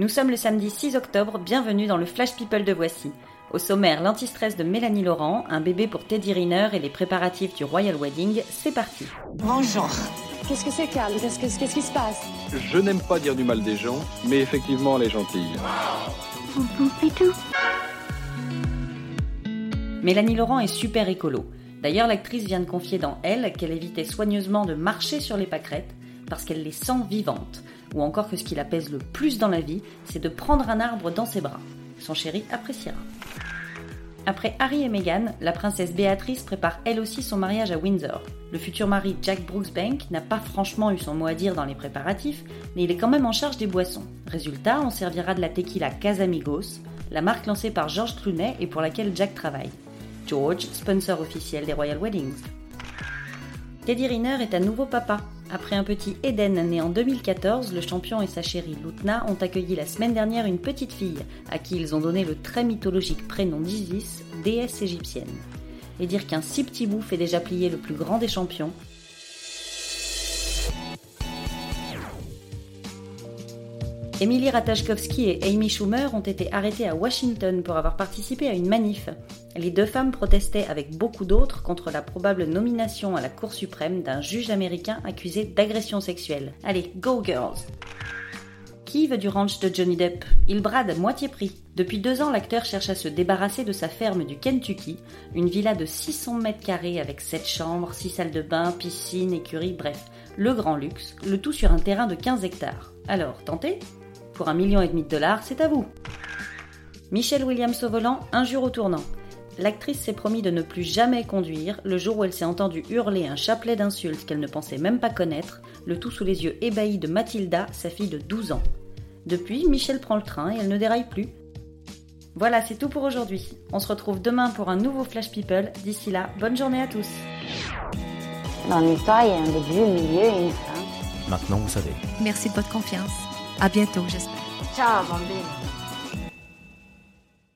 Nous sommes le samedi 6 octobre, bienvenue dans le Flash People de Voici. Au sommaire, l'antistress de Mélanie Laurent, un bébé pour Teddy Riner et les préparatifs du Royal Wedding, c'est parti. Bonjour. Qu'est-ce que c'est, Carl Qu'est-ce que- qu'est-ce qui se passe? Je n'aime pas dire du mal des gens, mais effectivement, elle est gentille. Mélanie Laurent est super écolo. D'ailleurs, l'actrice vient de confier dans Elle qu'elle évitait soigneusement de marcher sur les pâquerettes parce qu'elle les sent vivantes. Ou encore que ce qui la pèse le plus dans la vie, c'est de prendre un arbre dans ses bras. Son chéri appréciera. Après Harry et Meghan, la princesse Béatrice prépare elle aussi son mariage à Windsor. Le futur mari Jack Brooksbank n'a pas franchement eu son mot à dire dans les préparatifs, mais il est quand même en charge des boissons. Résultat, on servira de la tequila Casamigos, la marque lancée par George Clooney et pour laquelle Jack travaille. George, sponsor officiel des Royal Weddings. Teddy Riner est à nouveau papa. Après un petit Eden né en 2014, le champion et sa chérie Lutna ont accueilli la semaine dernière une petite fille, à qui ils ont donné le très mythologique prénom d'Isis, déesse égyptienne. Et dire qu'un si petit bout fait déjà plier le plus grand des champions, Emily Ratajkowski et Amy Schumer ont été arrêtées à Washington pour avoir participé à une manif. Les deux femmes protestaient avec beaucoup d'autres contre la probable nomination à la Cour suprême d'un juge américain accusé d'agression sexuelle. Allez, go girls Qui veut du ranch de Johnny Depp? Il brade à moitié prix. Depuis deux ans, l'acteur cherche à se débarrasser de sa ferme du Kentucky, une villa de 600 mètres carrés avec 7 chambres, 6 salles de bain, piscine, écurie, bref, le grand luxe, le tout sur un terrain de 15 hectares. Alors, tentez? Pour un million et demi de dollars, c'est à vous. Michelle Williams au volant, injure au tournant. L'actrice s'est promis de ne plus jamais conduire le jour où elle s'est entendue hurler un chapelet d'insultes qu'elle ne pensait même pas connaître, le tout sous les yeux ébahis de Mathilda, sa fille de 12 ans. Depuis, Michelle prend le train et elle ne déraille plus. Voilà, c'est tout pour aujourd'hui. On se retrouve demain pour un nouveau Flash People. D'ici là, bonne journée à tous. Dans l'histoire, il y a un début, un milieu et une fin. Maintenant, vous savez. Merci de votre confiance. À bientôt, j'espère. Ciao, bambine.